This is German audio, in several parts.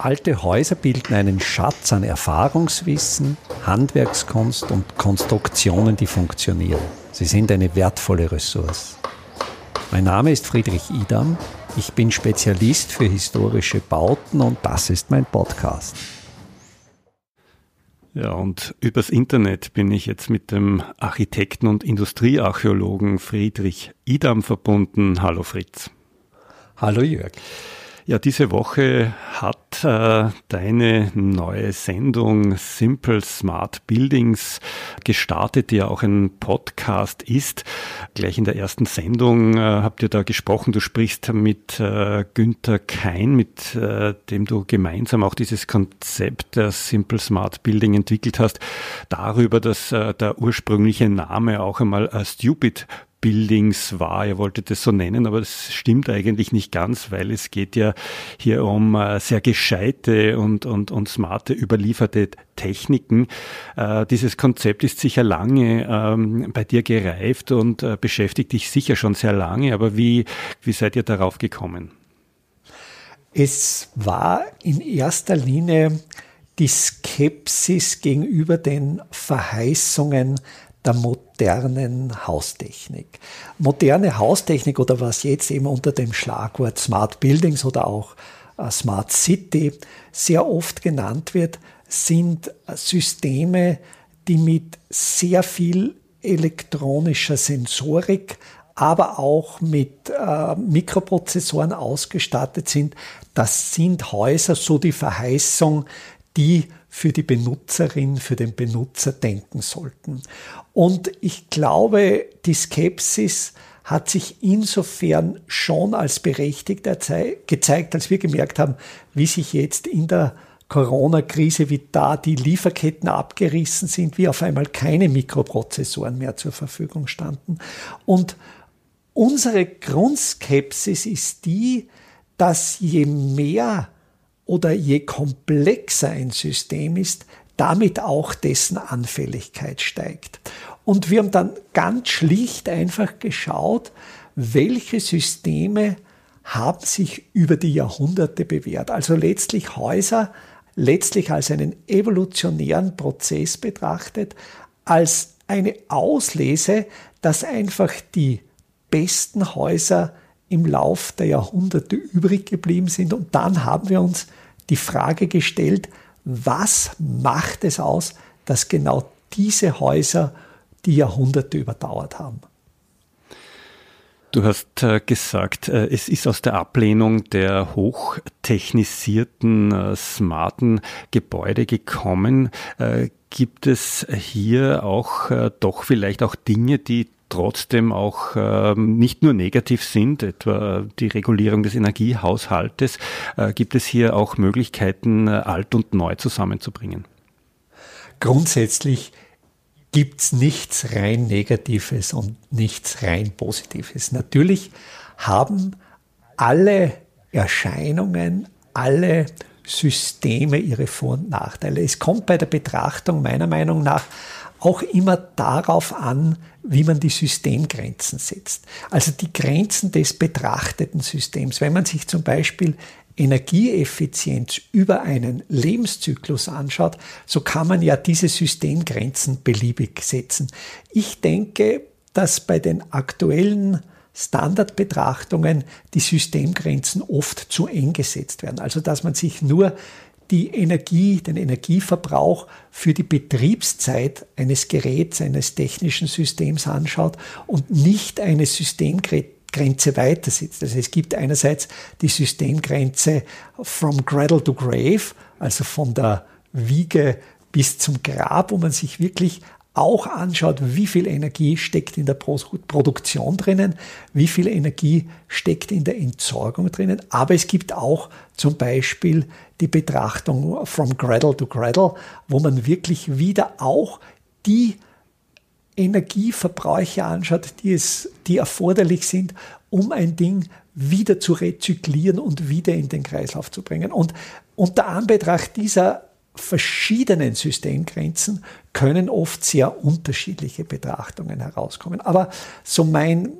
Alte Häuser bilden einen Schatz an Erfahrungswissen, Handwerkskunst und Konstruktionen, die funktionieren. Sie sind eine wertvolle Ressource. Mein Name ist Friedrich Idam. Ich bin Spezialist für historische Bauten und das ist mein Podcast. Ja, und übers Internet bin ich jetzt mit dem Architekten und Industriearchäologen Friedrich Idam verbunden. Hallo Fritz. Hallo Jörg. Ja, diese Woche hat äh, deine neue Sendung Simple Smart Buildings gestartet, die ja auch ein Podcast ist. Gleich in der ersten Sendung äh, habt ihr da gesprochen. Du sprichst mit äh, Günther Kein, mit äh, dem du gemeinsam auch dieses Konzept der Simple Smart Building entwickelt hast, darüber, dass äh, der ursprüngliche Name auch einmal äh, Stupid Buildings war. Ihr wolltet es so nennen, aber das stimmt eigentlich nicht ganz, weil es geht ja hier um äh, sehr gescheite und, und, und smarte überlieferte Techniken. Äh, dieses Konzept ist sicher lange ähm, bei dir gereift und äh, beschäftigt dich sicher schon sehr lange, aber wie, wie seid ihr darauf gekommen? Es war in erster Linie die Skepsis gegenüber den Verheißungen der modernen Haustechnik. Moderne Haustechnik oder was jetzt eben unter dem Schlagwort Smart Buildings oder auch äh, Smart City sehr oft genannt wird, sind Systeme, die mit sehr viel elektronischer Sensorik, aber auch mit äh, Mikroprozessoren ausgestattet sind. Das sind Häuser, so die Verheißung, die für die Benutzerin, für den Benutzer denken sollten. Und ich glaube, die Skepsis hat sich insofern schon als berechtigt gezeigt, als wir gemerkt haben, wie sich jetzt in der Corona-Krise, wie da die Lieferketten abgerissen sind, wie auf einmal keine Mikroprozessoren mehr zur Verfügung standen. Und unsere Grundskepsis ist die, dass je mehr oder je komplexer ein System ist, damit auch dessen Anfälligkeit steigt. Und wir haben dann ganz schlicht einfach geschaut, welche Systeme haben sich über die Jahrhunderte bewährt. Also letztlich Häuser letztlich als einen evolutionären Prozess betrachtet, als eine Auslese, dass einfach die besten Häuser im Lauf der Jahrhunderte übrig geblieben sind. Und dann haben wir uns die Frage gestellt, was macht es aus, dass genau diese Häuser die Jahrhunderte überdauert haben? Du hast äh, gesagt, äh, es ist aus der Ablehnung der hochtechnisierten, äh, smarten Gebäude gekommen. Gibt es hier auch doch vielleicht auch Dinge, die trotzdem auch ähm, nicht nur negativ sind, etwa die Regulierung des Energiehaushaltes, äh, gibt es hier auch Möglichkeiten, äh, alt und neu zusammenzubringen? Grundsätzlich gibt es nichts rein Negatives und nichts rein Positives. Natürlich haben alle Erscheinungen, alle Systeme ihre Vor- und Nachteile. Es kommt bei der Betrachtung meiner Meinung nach auch immer darauf an, wie man die Systemgrenzen setzt. Also die Grenzen des betrachteten Systems. Wenn man sich zum Beispiel Energieeffizienz über einen Lebenszyklus anschaut, so kann man ja diese Systemgrenzen beliebig setzen. Ich denke, dass bei den aktuellen Standardbetrachtungen die Systemgrenzen oft zu eng gesetzt werden. Also dass man sich nur die Energie, den Energieverbrauch für die Betriebszeit eines Geräts, eines technischen Systems anschaut und nicht eine Systemgrenze weitersetzt. Also es gibt einerseits die Systemgrenze from cradle to grave, also von der Wiege bis zum Grab, wo man sich wirklich auch anschaut, wie viel Energie steckt in der Produktion drinnen, wie viel Energie steckt in der Entsorgung drinnen. Aber es gibt auch zum Beispiel die Betrachtung from Cradle to Cradle, wo man wirklich wieder auch die Energieverbräuche anschaut, die, es, die erforderlich sind, um ein Ding wieder zu rezyklieren und wieder in den Kreislauf zu bringen. Und unter Anbetracht dieser verschiedenen Systemgrenzen können oft sehr unterschiedliche Betrachtungen herauskommen. Aber so mein äh,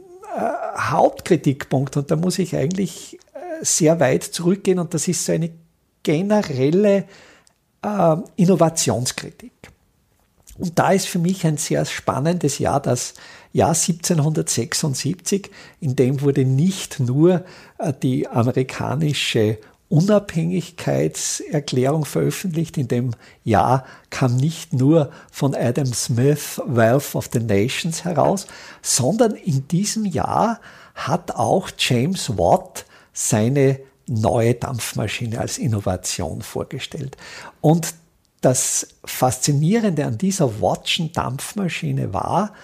Hauptkritikpunkt, und da muss ich eigentlich äh, sehr weit zurückgehen, und das ist so eine generelle äh, Innovationskritik. Und da ist für mich ein sehr spannendes Jahr das Jahr 1776, in dem wurde nicht nur äh, die amerikanische Unabhängigkeitserklärung veröffentlicht. In dem Jahr kam nicht nur von Adam Smith Wealth of the Nations heraus, sondern in diesem Jahr hat auch James Watt seine neue Dampfmaschine als Innovation vorgestellt. Und das Faszinierende an dieser Wattschen Dampfmaschine war,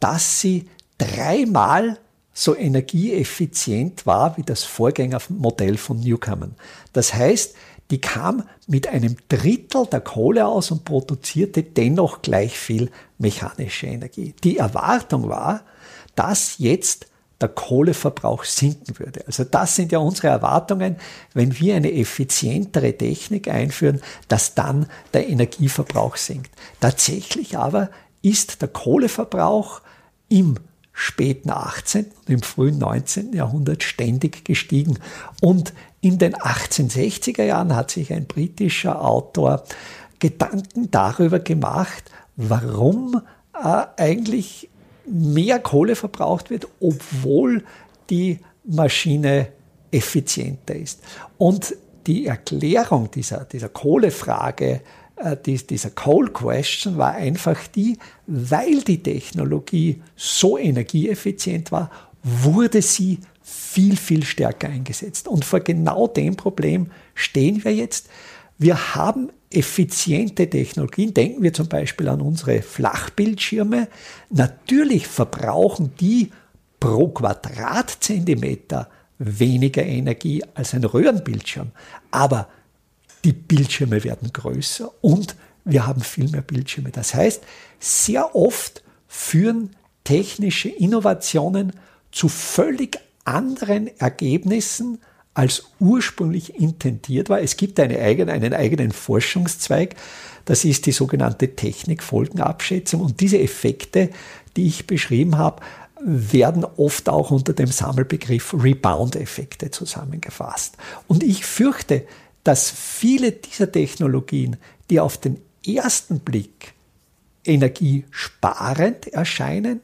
dass sie dreimal so energieeffizient war wie das Vorgängermodell von Newcomen. Das heißt, die kam mit einem Drittel der Kohle aus und produzierte dennoch gleich viel mechanische Energie. Die Erwartung war, dass jetzt der Kohleverbrauch sinken würde. Also das sind ja unsere Erwartungen, wenn wir eine effizientere Technik einführen, dass dann der Energieverbrauch sinkt. Tatsächlich aber ist der Kohleverbrauch im späten 18. und im frühen 19. Jahrhundert ständig gestiegen. Und in den 1860er Jahren hat sich ein britischer Autor Gedanken darüber gemacht, warum äh, eigentlich mehr Kohle verbraucht wird, obwohl die Maschine effizienter ist. Und die Erklärung dieser, dieser Kohlefrage, äh, dieser Coal Question war einfach die, weil die Technologie so energieeffizient war, wurde sie viel, viel stärker eingesetzt. Und vor genau dem Problem stehen wir jetzt. Wir haben effiziente Technologien. Denken wir zum Beispiel an unsere Flachbildschirme. Natürlich verbrauchen die pro Quadratzentimeter weniger Energie als ein Röhrenbildschirm. Aber die Bildschirme werden größer und wir haben viel mehr Bildschirme. Das heißt, sehr oft führen technische Innovationen zu völlig anderen Ergebnissen, als ursprünglich intendiert war. Es gibt eine eigene, einen eigenen Forschungszweig, das ist die sogenannte Technikfolgenabschätzung. Und diese Effekte, die ich beschrieben habe, werden oft auch unter dem Sammelbegriff Rebound-Effekte zusammengefasst. Und ich fürchte, dass viele dieser Technologien, die auf den ersten Blick energiesparend erscheinen,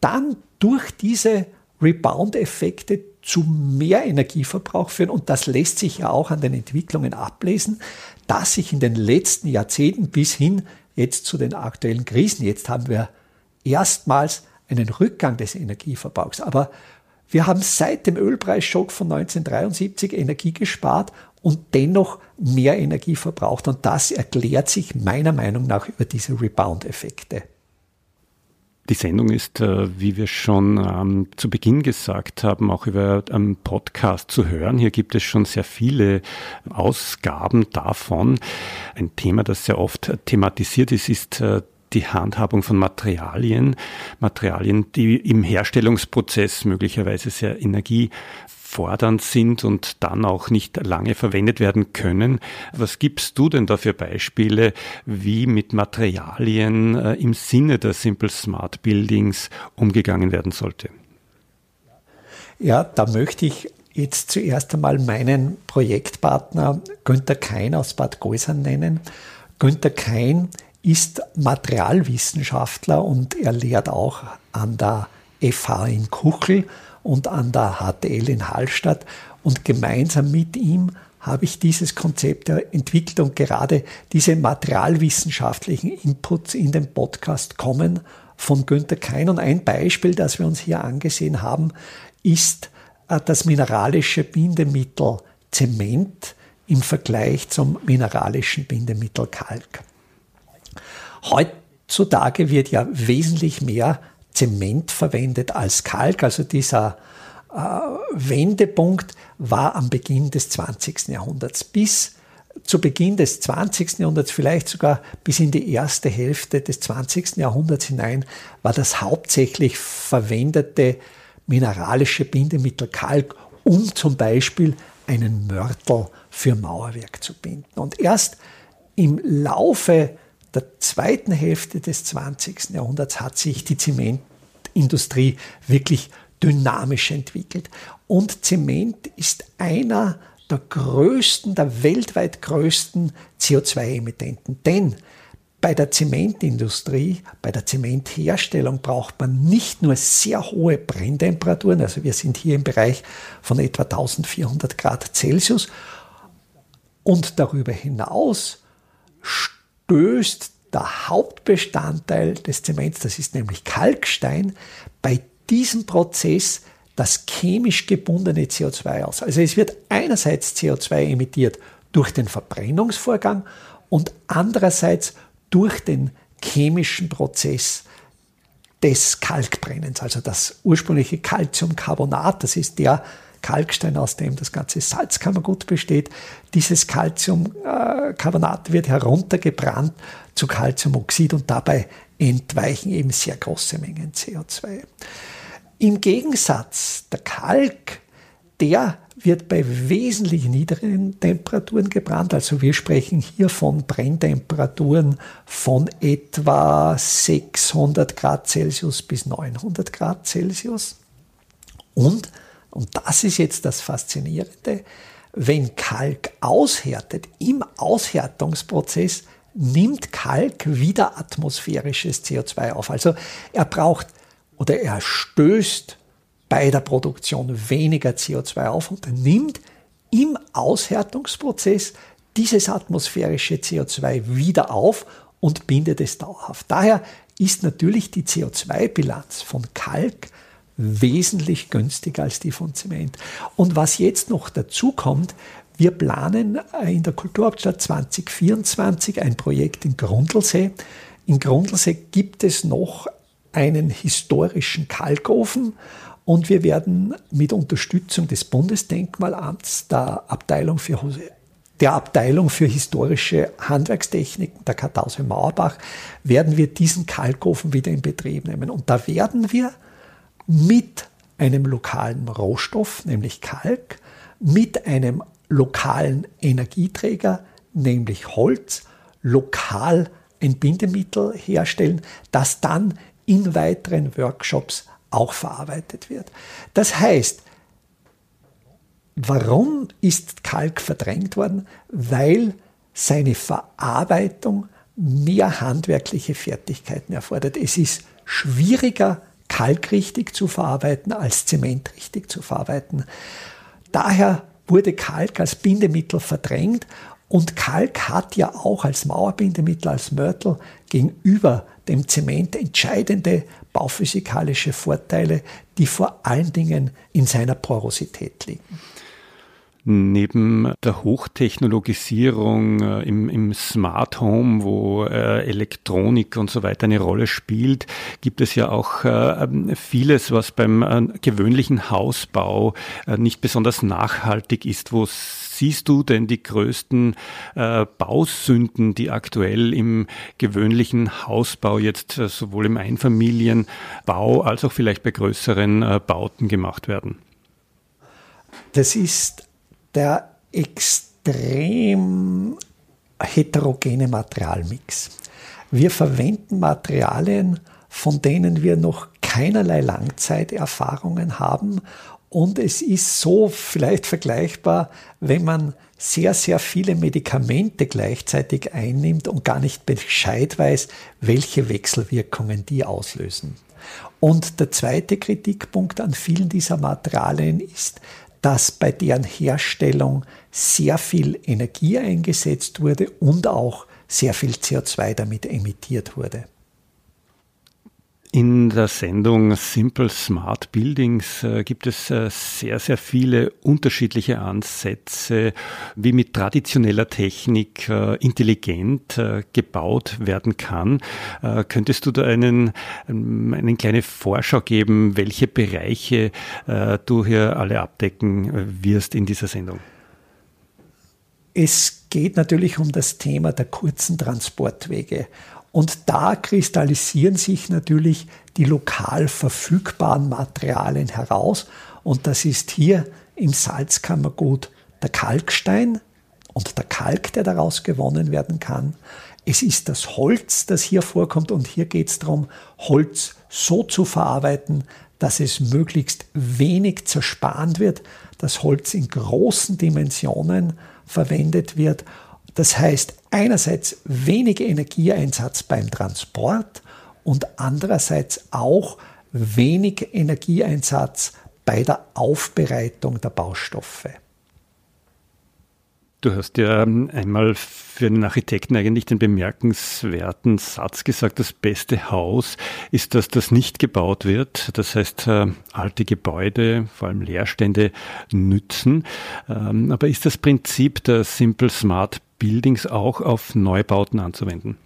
dann durch diese Rebound-Effekte zu mehr Energieverbrauch führen. Und das lässt sich ja auch an den Entwicklungen ablesen, dass sich in den letzten Jahrzehnten bis hin jetzt zu den aktuellen Krisen, jetzt haben wir erstmals einen Rückgang des Energieverbrauchs. Aber wir haben seit dem Ölpreisschock von 1973 Energie gespart und dennoch mehr Energie verbraucht. Und das erklärt sich meiner Meinung nach über diese Rebound-Effekte. Die Sendung ist, äh, wie wir schon ähm, zu Beginn gesagt haben, auch über einen Podcast zu hören. Hier gibt es schon sehr viele Ausgaben davon. Ein Thema, das sehr oft thematisiert ist, ist äh, die Handhabung von Materialien, Materialien, die im Herstellungsprozess möglicherweise sehr energie fordernd sind und dann auch nicht lange verwendet werden können. Was gibst du denn da für Beispiele, wie mit Materialien äh, im Sinne der Simple Smart Buildings umgegangen werden sollte? Ja, da möchte ich jetzt zuerst einmal meinen Projektpartner Günter Kein aus Bad Gäusern nennen. Günter Kein ist Materialwissenschaftler und er lehrt auch an der FH in Kuchel und an der HTL in Hallstatt. Und gemeinsam mit ihm habe ich dieses Konzept entwickelt und gerade diese materialwissenschaftlichen Inputs in den Podcast kommen von Günter Kein. Und ein Beispiel, das wir uns hier angesehen haben, ist äh, das mineralische Bindemittel Zement im Vergleich zum mineralischen Bindemittel Kalk. Heutzutage wird ja wesentlich mehr Zement verwendet als Kalk. Also dieser äh, Wendepunkt war am Beginn des 20. Jahrhunderts. Bis zu Beginn des 20. Jahrhunderts, vielleicht sogar bis in die erste Hälfte des 20. Jahrhunderts hinein, war das hauptsächlich verwendete mineralische Bindemittel Kalk, um zum Beispiel einen Mörtel für Mauerwerk zu binden. Und erst im Laufe der zweiten Hälfte des 20. Jahrhunderts hat sich die Zementindustrie wirklich dynamisch entwickelt. Und Zement ist einer der größten, der weltweit größten CO2-Emittenten. Denn bei der Zementindustrie, bei der Zementherstellung braucht man nicht nur sehr hohe Brenntemperaturen, also wir sind hier im Bereich von etwa 1400 Grad Celsius, und darüber hinaus stößt der Hauptbestandteil des Zements, das ist nämlich Kalkstein, bei diesem Prozess das chemisch gebundene CO2 aus. Also es wird einerseits CO2 emittiert durch den Verbrennungsvorgang und andererseits durch den chemischen Prozess des Kalkbrennens, also das ursprüngliche Calciumcarbonat, das ist der Kalkstein, aus dem das ganze Salzkammergut besteht. Dieses Calciumcarbonat wird heruntergebrannt zu Calciumoxid und dabei entweichen eben sehr große Mengen CO2. Im Gegensatz, der Kalk, der wird bei wesentlich niedrigen Temperaturen gebrannt. Also wir sprechen hier von Brenntemperaturen von etwa 600 Grad Celsius bis 900 Grad Celsius. Und, und das ist jetzt das Faszinierende, wenn Kalk aushärtet, im Aushärtungsprozess nimmt Kalk wieder atmosphärisches CO2 auf. Also er braucht oder er stößt bei der Produktion weniger CO2 auf und nimmt im Aushärtungsprozess dieses atmosphärische CO2 wieder auf und bindet es dauerhaft. Daher ist natürlich die CO2-Bilanz von Kalk wesentlich günstiger als die von Zement. Und was jetzt noch dazu kommt, wir planen in der Kulturhauptstadt 2024 ein Projekt in Grundlsee. In Grundlsee gibt es noch einen historischen Kalkofen und wir werden mit Unterstützung des Bundesdenkmalamts, der Abteilung für, der Abteilung für historische Handwerkstechniken, der Kartause Mauerbach, werden wir diesen Kalkofen wieder in Betrieb nehmen. Und da werden wir mit einem lokalen Rohstoff, nämlich Kalk, mit einem lokalen Energieträger, nämlich Holz, lokal ein Bindemittel herstellen, das dann in weiteren Workshops auch verarbeitet wird. Das heißt, warum ist Kalk verdrängt worden? Weil seine Verarbeitung mehr handwerkliche Fertigkeiten erfordert. Es ist schwieriger, Kalk richtig zu verarbeiten, als Zement richtig zu verarbeiten. Daher wurde Kalk als Bindemittel verdrängt und Kalk hat ja auch als Mauerbindemittel, als Mörtel gegenüber dem Zement entscheidende bauphysikalische Vorteile, die vor allen Dingen in seiner Porosität liegen. Neben der Hochtechnologisierung äh, im, im, Smart Home, wo äh, Elektronik und so weiter eine Rolle spielt, gibt es ja auch äh, vieles, was beim äh, gewöhnlichen Hausbau äh, nicht besonders nachhaltig ist, wo siehst du denn die größten äh, Bausünden, die aktuell im gewöhnlichen Hausbau jetzt sowohl im Einfamilienbau als auch vielleicht bei größeren Bauten gemacht werden? Das ist der extrem heterogene Materialmix. Wir verwenden Materialien, von denen wir noch keinerlei Langzeiterfahrungen haben. Und es ist so vielleicht vergleichbar, wenn man sehr, sehr viele Medikamente gleichzeitig einnimmt und gar nicht Bescheid weiß, welche Wechselwirkungen die auslösen. Und der zweite Kritikpunkt an vielen dieser Materialien ist, dass bei deren Herstellung sehr viel Energie eingesetzt wurde und auch sehr viel CO2 damit emittiert wurde. In der Sendung Simple Smart Buildings äh, gibt es äh, sehr, sehr viele unterschiedliche Ansätze, wie mit traditioneller Technik äh, intelligent gebaut werden kann. Könntest du da einen, ähm, eine kleine Vorschau geben, welche Bereiche du hier alle abdecken wirst in dieser Sendung? Es geht natürlich um das Thema der kurzen Transportwege. Und da kristallisieren sich natürlich die lokal verfügbaren Materialien heraus. Und das ist hier im Salzkammergut der Kalkstein und der Kalk, der daraus gewonnen werden kann. Es ist das Holz, das hier vorkommt. Und hier geht es darum, Holz so zu verarbeiten, dass es möglichst wenig zerspannt wird, dass Holz in großen Dimensionen verwendet wird. Das heißt einerseits wenig Energieeinsatz beim Transport und andererseits auch wenig Energieeinsatz bei der Aufbereitung der Baustoffe. Du hast ja einmal für einen Architekten eigentlich den bemerkenswerten Satz gesagt, das beste Haus ist, dass das nicht gebaut wird. Das heißt, äh, alte Gebäude, vor allem Leerstände, nützen. Ähm, aber ist das Prinzip der Simple Smart Buildings auch auf Neubauten anzuwenden?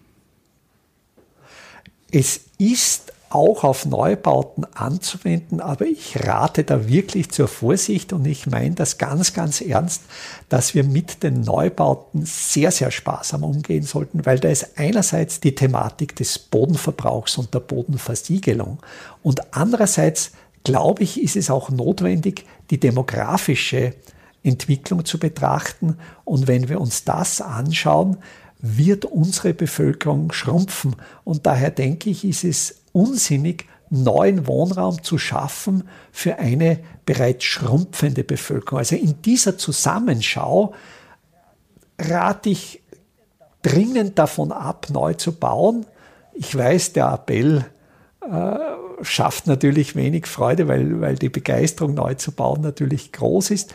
Es ist auch auf Neubauten anzuwenden, aber ich rate da wirklich zur Vorsicht und ich meine das ganz, ganz ernst, dass wir mit den Neubauten sehr, sehr sparsam umgehen sollten, weil da ist einerseits die Thematik des Bodenverbrauchs und der Bodenversiegelung und andererseits glaube ich, ist es auch notwendig, die demografische Entwicklung zu betrachten und wenn wir uns das anschauen, wird unsere Bevölkerung schrumpfen. Und daher denke ich, ist es unsinnig, neuen Wohnraum zu schaffen für eine bereits schrumpfende Bevölkerung. Also in dieser Zusammenschau rate ich dringend davon ab, neu zu bauen. Ich weiß, der Appell äh, schafft natürlich wenig Freude, weil, weil die Begeisterung, neu zu bauen, natürlich groß ist.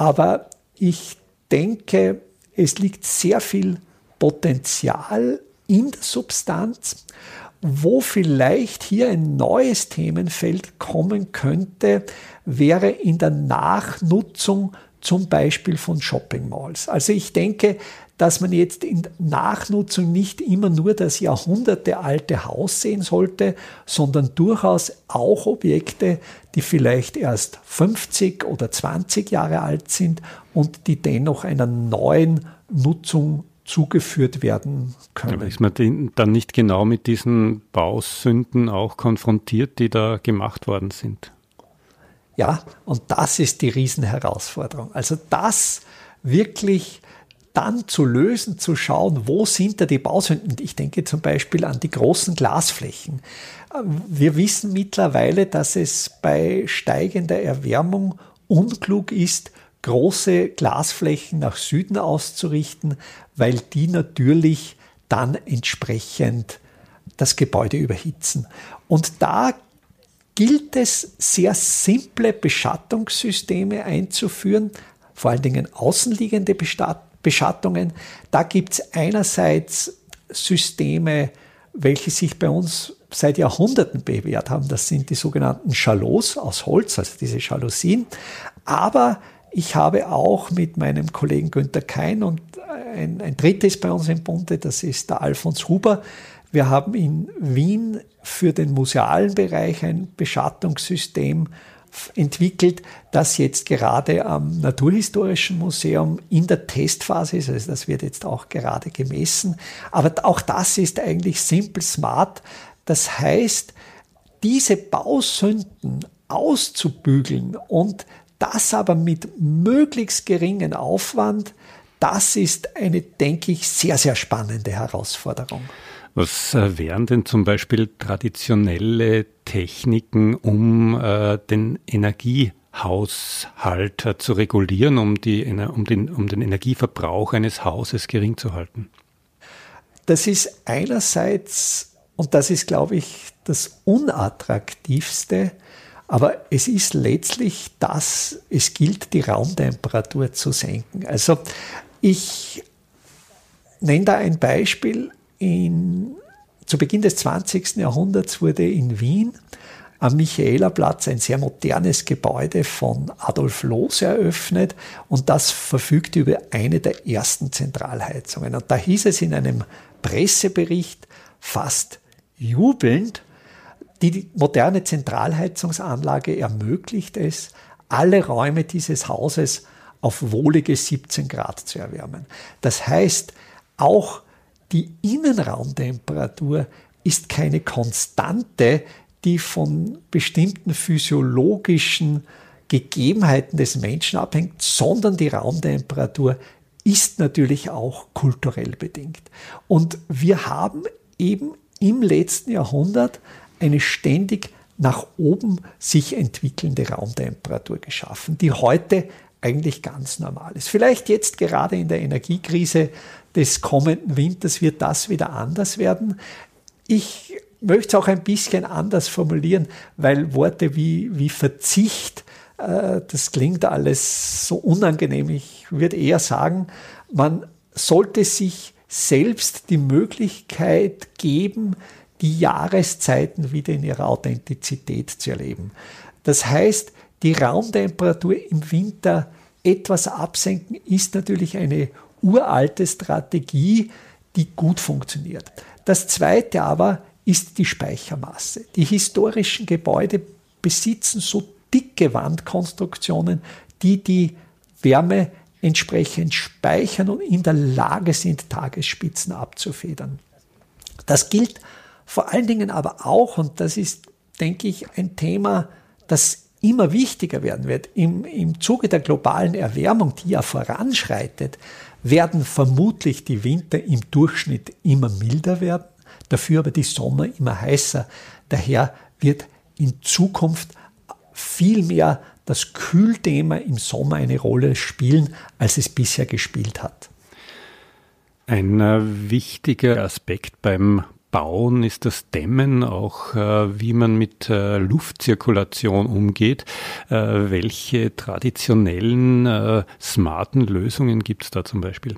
Aber ich denke, es liegt sehr viel Potenzial in der Substanz wo vielleicht hier ein neues Themenfeld kommen könnte, wäre in der Nachnutzung zum Beispiel von Shopping Malls. Also ich denke, dass man jetzt in Nachnutzung nicht immer nur das jahrhundertealte Haus sehen sollte, sondern durchaus auch Objekte, die vielleicht erst 50 oder 20 Jahre alt sind und die dennoch einer neuen Nutzung zugeführt werden können. Aber ist man dann nicht genau mit diesen Bausünden auch konfrontiert, die da gemacht worden sind? Ja, und das ist die Riesenherausforderung. Also das wirklich dann zu lösen, zu schauen, wo sind da die Bausünden. Ich denke zum Beispiel an die großen Glasflächen. Wir wissen mittlerweile, dass es bei steigender Erwärmung unklug ist, große Glasflächen nach Süden auszurichten, weil die natürlich dann entsprechend das Gebäude überhitzen. Und da gilt es, sehr simple Beschattungssysteme einzuführen, vor allen Dingen außenliegende Beschattungen. Da gibt es einerseits Systeme, welche sich bei uns seit Jahrhunderten bewährt haben. Das sind die sogenannten Chalots aus Holz, also diese Jalousien. Aber ich habe auch mit meinem Kollegen Günther Kein und ein, ein drittes bei uns im Bunde, das ist der Alfons Huber. Wir haben in Wien für den musealen Bereich ein Beschattungssystem entwickelt, das jetzt gerade am Naturhistorischen Museum in der Testphase ist. Also das wird jetzt auch gerade gemessen. Aber auch das ist eigentlich simple smart. Das heißt, diese Bausünden auszubügeln und das aber mit möglichst geringen Aufwand, das ist eine, denke ich, sehr, sehr spannende Herausforderung. Was äh, wären denn zum Beispiel traditionelle Techniken, um äh, den Energiehaushalt äh, zu regulieren, um, die, um, den, um den Energieverbrauch eines Hauses gering zu halten? Das ist einerseits, und das ist, glaube ich, das Unattraktivste, aber es ist letztlich das, es gilt, die Raumtemperatur zu senken. Also ich nenne da ein Beispiel. In, zu Beginn des 20. Jahrhunderts wurde in Wien am Michaelerplatz ein sehr modernes Gebäude von Adolf Loos eröffnet und das verfügt über eine der ersten Zentralheizungen. Und da hieß es in einem Pressebericht fast jubelnd, die moderne Zentralheizungsanlage ermöglicht es, alle Räume dieses Hauses auf wohlige 17 Grad zu erwärmen. Das heißt, auch die Innenraumtemperatur ist keine Konstante, die von bestimmten physiologischen Gegebenheiten des Menschen abhängt, sondern die Raumtemperatur ist natürlich auch kulturell bedingt. Und wir haben eben im letzten Jahrhundert eine ständig nach oben sich entwickelnde Raumtemperatur geschaffen, die heute eigentlich ganz normal ist. Vielleicht jetzt gerade in der Energiekrise des kommenden Winters wird das wieder anders werden. Ich möchte es auch ein bisschen anders formulieren, weil Worte wie, wie Verzicht, äh, das klingt alles so unangenehm. Ich würde eher sagen, man sollte sich selbst die Möglichkeit geben, die Jahreszeiten wieder in ihrer Authentizität zu erleben. Das heißt, die Raumtemperatur im Winter etwas absenken ist natürlich eine uralte Strategie, die gut funktioniert. Das zweite aber ist die Speichermasse. Die historischen Gebäude besitzen so dicke Wandkonstruktionen, die die Wärme entsprechend speichern und in der Lage sind, Tagesspitzen abzufedern. Das gilt vor allen Dingen aber auch, und das ist, denke ich, ein Thema, das immer wichtiger werden wird, im, im Zuge der globalen Erwärmung, die ja voranschreitet, werden vermutlich die Winter im Durchschnitt immer milder werden, dafür aber die Sommer immer heißer. Daher wird in Zukunft viel mehr das Kühlthema im Sommer eine Rolle spielen, als es bisher gespielt hat. Ein äh, wichtiger Aspekt beim Bauen ist das Dämmen, auch äh, wie man mit äh, Luftzirkulation umgeht. welche traditionellen smarten Lösungen gibt es da zum Beispiel?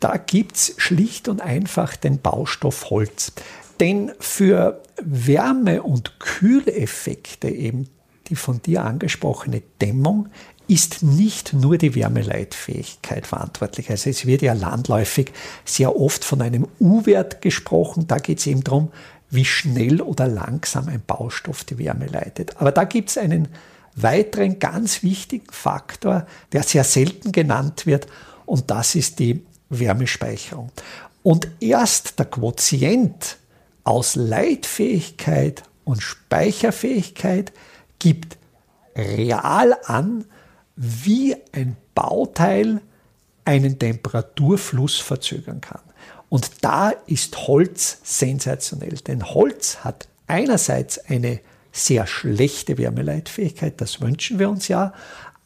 Da gibt es schlicht und einfach den Baustoff Holz. Denn für Wärme- und Kühleffekte, eben die von dir angesprochene Dämmung, ist nicht nur die Wärmeleitfähigkeit verantwortlich. Also es wird ja landläufig sehr oft von einem U-Wert gesprochen. Da geht es eben darum, wie schnell oder langsam ein Baustoff die Wärme leitet. Aber da gibt es einen weiteren ganz wichtigen Faktor, der sehr selten genannt wird, und das ist die Wärmespeicherung. Und erst der Quotient aus Leitfähigkeit und Speicherfähigkeit gibt real an, wie ein Bauteil einen Temperaturfluss verzögern kann. Und da ist Holz sensationell, denn Holz hat einerseits eine sehr schlechte Wärmeleitfähigkeit, das wünschen wir uns ja,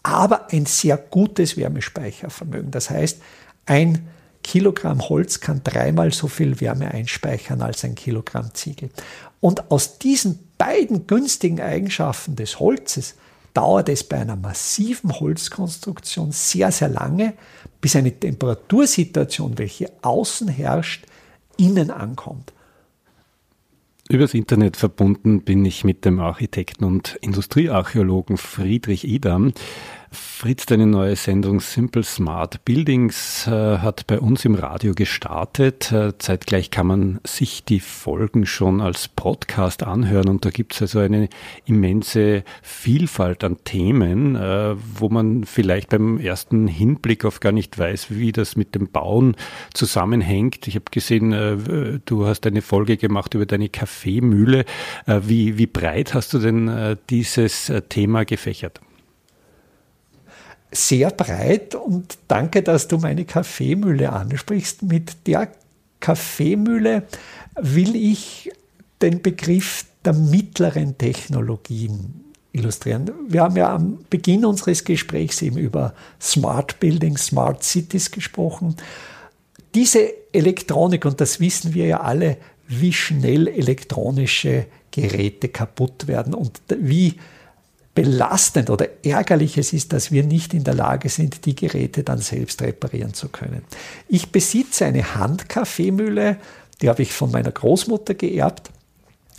aber ein sehr gutes Wärmespeichervermögen. Das heißt, ein Kilogramm Holz kann dreimal so viel Wärme einspeichern als ein Kilogramm Ziegel. Und aus diesen beiden günstigen Eigenschaften des Holzes dauert es bei einer massiven Holzkonstruktion sehr, sehr lange, bis eine Temperatursituation, welche außen herrscht, innen ankommt. Übers Internet verbunden bin ich mit dem Architekten und Industriearchäologen Friedrich Idam. Fritz, deine neue Sendung Simple Smart Buildings äh, hat bei uns im Radio gestartet. Äh, zeitgleich kann man sich die Folgen schon als Podcast anhören und da gibt es also eine immense Vielfalt an Themen, äh, wo man vielleicht beim ersten Hinblick auf gar nicht weiß, wie das mit dem Bauen zusammenhängt. Ich habe gesehen, äh, du hast eine Folge gemacht über deine Kaffeemühle. Äh, wie, wie breit hast du denn äh, dieses Thema gefächert? Sehr breit und danke, dass du meine Kaffeemühle ansprichst. Mit der Kaffeemühle will ich den Begriff der mittleren Technologien illustrieren. Wir haben ja am Beginn unseres Gesprächs eben über Smart Buildings, Smart Cities gesprochen. Diese Elektronik, und das wissen wir ja alle, wie schnell elektronische Geräte kaputt werden und wie belastend oder ärgerlich es ist, dass wir nicht in der Lage sind, die Geräte dann selbst reparieren zu können. Ich besitze eine Handkaffeemühle, die habe ich von meiner Großmutter geerbt.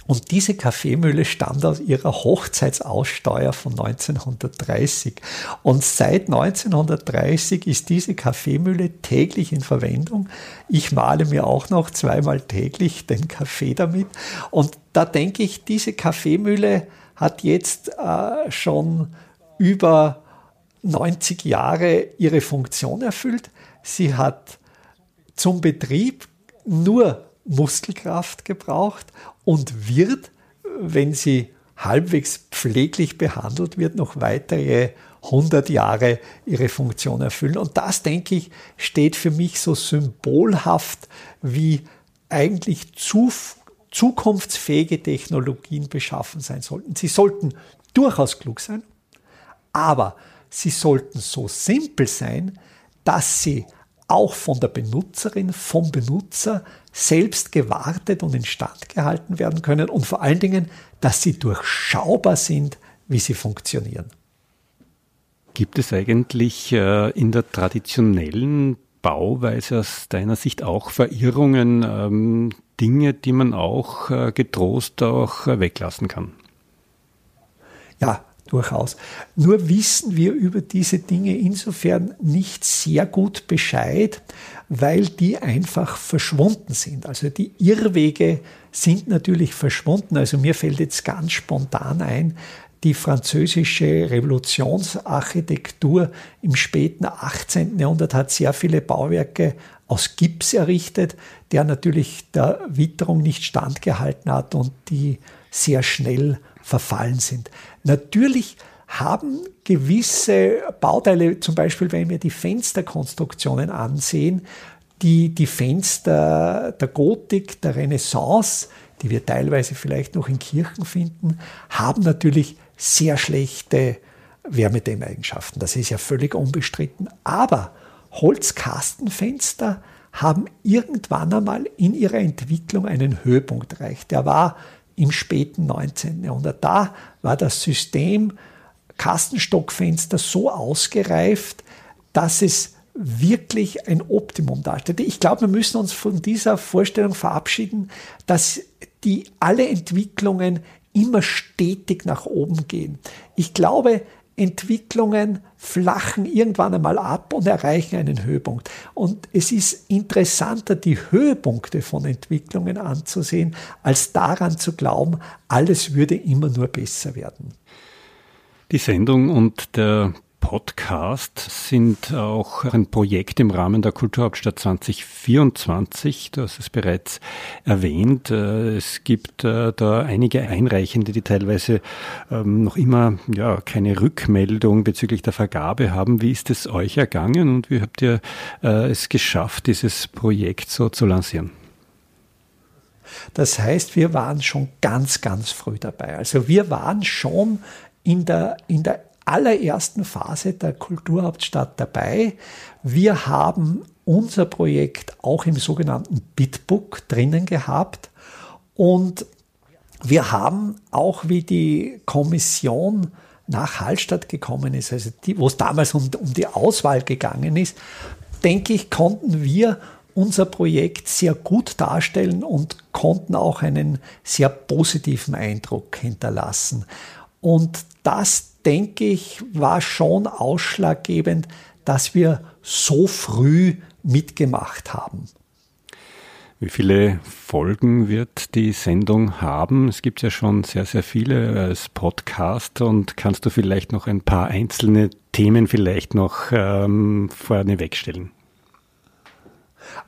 Und diese Kaffeemühle stammt aus ihrer Hochzeitsaussteuer von 1930. Und seit 1930 ist diese Kaffeemühle täglich in Verwendung. Ich male mir auch noch zweimal täglich den Kaffee damit. Und da denke ich, diese Kaffeemühle hat jetzt äh, schon über 90 Jahre ihre Funktion erfüllt. Sie hat zum Betrieb nur Muskelkraft gebraucht und wird, wenn sie halbwegs pfleglich behandelt wird, noch weitere 100 Jahre ihre Funktion erfüllen. Und das, denke ich, steht für mich so symbolhaft wie eigentlich zu zukunftsfähige Technologien beschaffen sein sollten. Sie sollten durchaus klug sein, aber sie sollten so simpel sein, dass sie auch von der Benutzerin, vom Benutzer selbst gewartet und instand gehalten werden können und vor allen Dingen, dass sie durchschaubar sind, wie sie funktionieren. Gibt es eigentlich äh, in der traditionellen Bauweise aus deiner Sicht auch Verirrungen, ähm, Dinge, die man auch äh, getrost auch äh, weglassen kann? Ja, durchaus. Nur wissen wir über diese Dinge insofern nicht sehr gut Bescheid, weil die einfach verschwunden sind. Also die Irrwege sind natürlich verschwunden. Also mir fällt jetzt ganz spontan ein, die französische Revolutionsarchitektur im späten 18. Jahrhundert hat sehr viele Bauwerke aus Gips errichtet, der natürlich der Witterung nicht standgehalten hat und die sehr schnell verfallen sind. Natürlich haben gewisse Bauteile, zum Beispiel wenn wir die Fensterkonstruktionen ansehen, die, die Fenster der Gotik, der Renaissance, die wir teilweise vielleicht noch in Kirchen finden, haben natürlich sehr schlechte Wärmedämmeigenschaften. Das ist ja völlig unbestritten. Aber Holzkastenfenster haben irgendwann einmal in ihrer Entwicklung einen Höhepunkt erreicht. Der war im späten 19. Jahrhundert. Da war das System Kastenstockfenster so ausgereift, dass es wirklich ein Optimum darstellte. Ich glaube, wir müssen uns von dieser Vorstellung verabschieden, dass die alle Entwicklungen immer stetig nach oben gehen. Ich glaube, Entwicklungen flachen irgendwann einmal ab und erreichen einen Höhepunkt. Und es ist interessanter, die Höhepunkte von Entwicklungen anzusehen, als daran zu glauben, alles würde immer nur besser werden. Die Sendung und der Podcast sind auch ein Projekt im Rahmen der Kulturhauptstadt 2024. Du hast es bereits erwähnt. Äh, es gibt äh, da einige Einreichende, die teilweise ähm, noch immer ja, keine Rückmeldung bezüglich der Vergabe haben. Wie ist es euch ergangen und wie habt ihr äh, es geschafft, dieses Projekt so zu lancieren? Das heißt, wir waren schon ganz, ganz früh dabei. Also wir waren schon in der, in der allerersten Phase der Kulturhauptstadt dabei. Wir haben unser Projekt auch im sogenannten Bitbook drinnen gehabt und wir haben auch, wie die Kommission nach Hallstatt gekommen ist, also die, wo es damals um, um die Auswahl gegangen ist, denke ich, konnten wir unser Projekt sehr gut darstellen und konnten auch einen sehr positiven Eindruck hinterlassen. Und das denke ich, war schon ausschlaggebend, dass wir so früh mitgemacht haben. Wie viele Folgen wird die Sendung haben? Es gibt ja schon sehr, sehr viele als Podcast und kannst du vielleicht noch ein paar einzelne Themen vielleicht noch ähm, vorne wegstellen?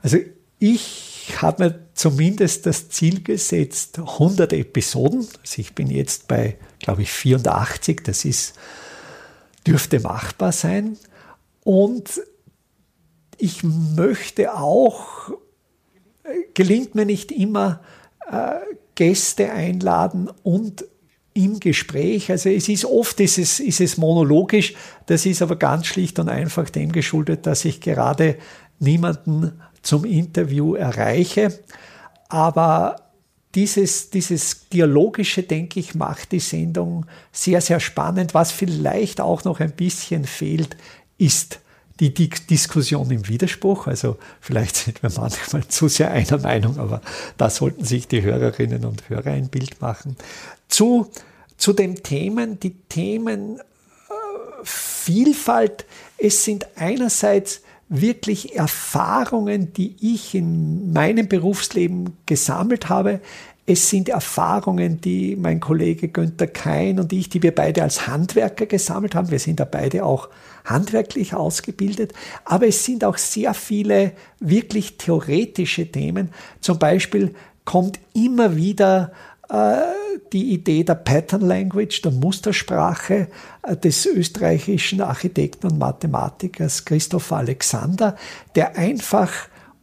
Also ich habe mir zumindest das Ziel gesetzt, 100 Episoden. Also ich bin jetzt bei glaube ich, 84. Das ist, dürfte machbar sein. Und ich möchte auch, gelingt mir nicht immer, äh, Gäste einladen und im Gespräch, also es ist oft ist es, ist es monologisch, das ist aber ganz schlicht und einfach dem geschuldet, dass ich gerade niemanden zum Interview erreiche. Aber dieses, dieses Dialogische, denke ich, macht die Sendung sehr, sehr spannend. Was vielleicht auch noch ein bisschen fehlt, ist die, die Diskussion im Widerspruch. Also vielleicht sind wir manchmal zu sehr einer Meinung, aber da sollten sich die Hörerinnen und Hörer ein Bild machen. Zu, zu den Themen, die Themen äh. Es sind einerseits wirklich Erfahrungen, die ich in meinem Berufsleben gesammelt habe. Es sind Erfahrungen, die mein Kollege Günther Kein und ich, die wir beide als Handwerker gesammelt haben. Wir sind da beide auch handwerklich ausgebildet. Aber es sind auch sehr viele wirklich theoretische Themen. Zum Beispiel kommt immer wieder die Idee der Pattern Language, der Mustersprache äh, des österreichischen Architekten und Mathematikers Christoph Alexander, der einfach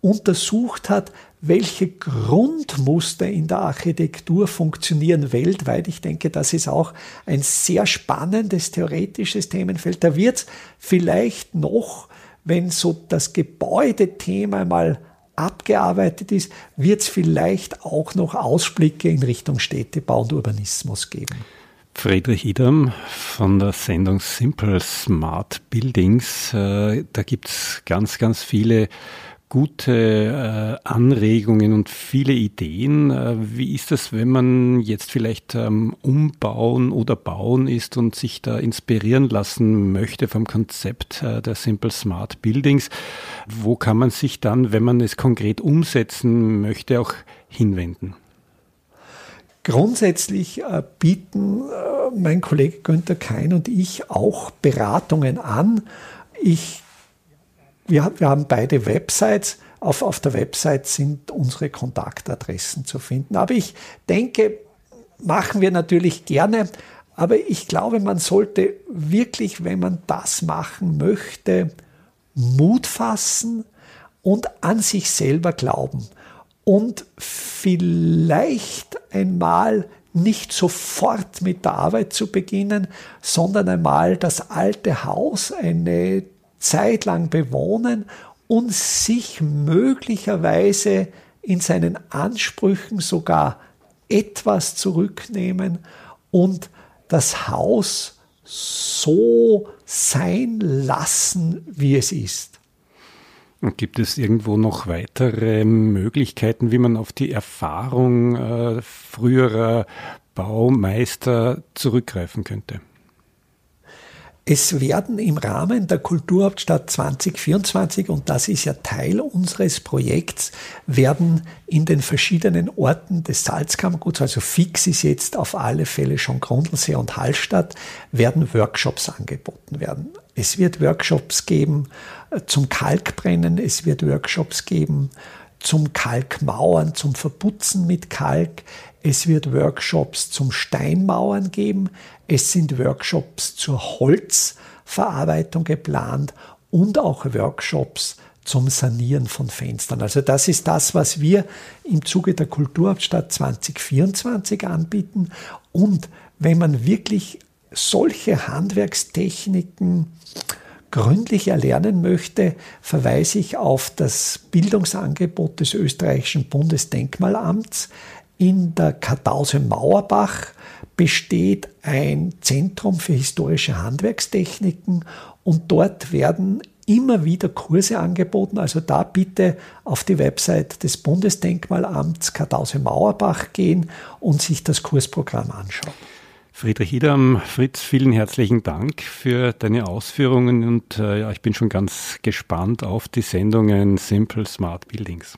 untersucht hat, welche Grundmuster in der Architektur funktionieren weltweit. Ich denke, das ist auch ein sehr spannendes theoretisches Themenfeld. Da wird vielleicht noch, wenn so das Gebäudethema mal abgearbeitet ist, wird es vielleicht auch noch Ausblicke in Richtung Städtebau und Urbanismus geben. Friedrich Idam von der Sendung Simple Smart Buildings. Äh, da gibt es ganz, ganz viele gute äh, Anregungen und viele Ideen. Äh, wie ist das, wenn man jetzt vielleicht ähm, umbauen oder bauen ist und sich da inspirieren lassen möchte vom Konzept äh, der Simple Smart Buildings? Wo kann man sich dann, wenn man es konkret umsetzen möchte, auch hinwenden? Grundsätzlich äh, bieten äh, mein Kollege Günther Kein und ich auch Beratungen an. Ich wir, wir haben beide Websites. Auf, auf der Website sind unsere Kontaktadressen zu finden. Aber ich denke, machen wir natürlich gerne. Aber ich glaube, man sollte wirklich, wenn man das machen möchte, Mut fassen und an sich selber glauben. Und vielleicht einmal nicht sofort mit der Arbeit zu beginnen, sondern einmal das alte Haus, eine Zeit lang bewohnen und sich möglicherweise in seinen Ansprüchen sogar etwas zurücknehmen und das Haus so sein lassen, wie es ist. Und gibt es irgendwo noch weitere Möglichkeiten, wie man auf die Erfahrung äh, früherer Baumeister zurückgreifen könnte? Es werden im Rahmen der Kulturhauptstadt 2024, und das ist ja Teil unseres Projekts, werden in den verschiedenen Orten des Salzkammerguts, also fix ist jetzt auf alle Fälle schon Grundlsee und Hallstatt, werden Workshops angeboten werden. Es wird Workshops geben äh, zum Kalkbrennen, es wird Workshops geben zum Kalkmauern, zum Verputzen mit Kalk. Es wird Workshops zum Steinmauern geben. Es sind Workshops zur Holzverarbeitung geplant und auch Workshops zum Sanieren von Fenstern. Also das ist das, was wir im Zuge der Kulturhauptstadt 2024 anbieten. Und wenn man wirklich solche Handwerkstechniken gründlich erlernen möchte, verweise ich auf das Bildungsangebot des österreichischen Bundesdenkmalamts. In der Kartause Mauerbach besteht ein Zentrum für historische Handwerkstechniken und dort werden immer wieder Kurse angeboten. Also da bitte auf die Website des Bundesdenkmalamts Kartause Mauerbach gehen und sich das Kursprogramm anschauen. Friedrich Idam, Fritz, vielen herzlichen Dank für deine Ausführungen und äh, ja, ich bin schon ganz gespannt auf die Sendungen Simple Smart Buildings.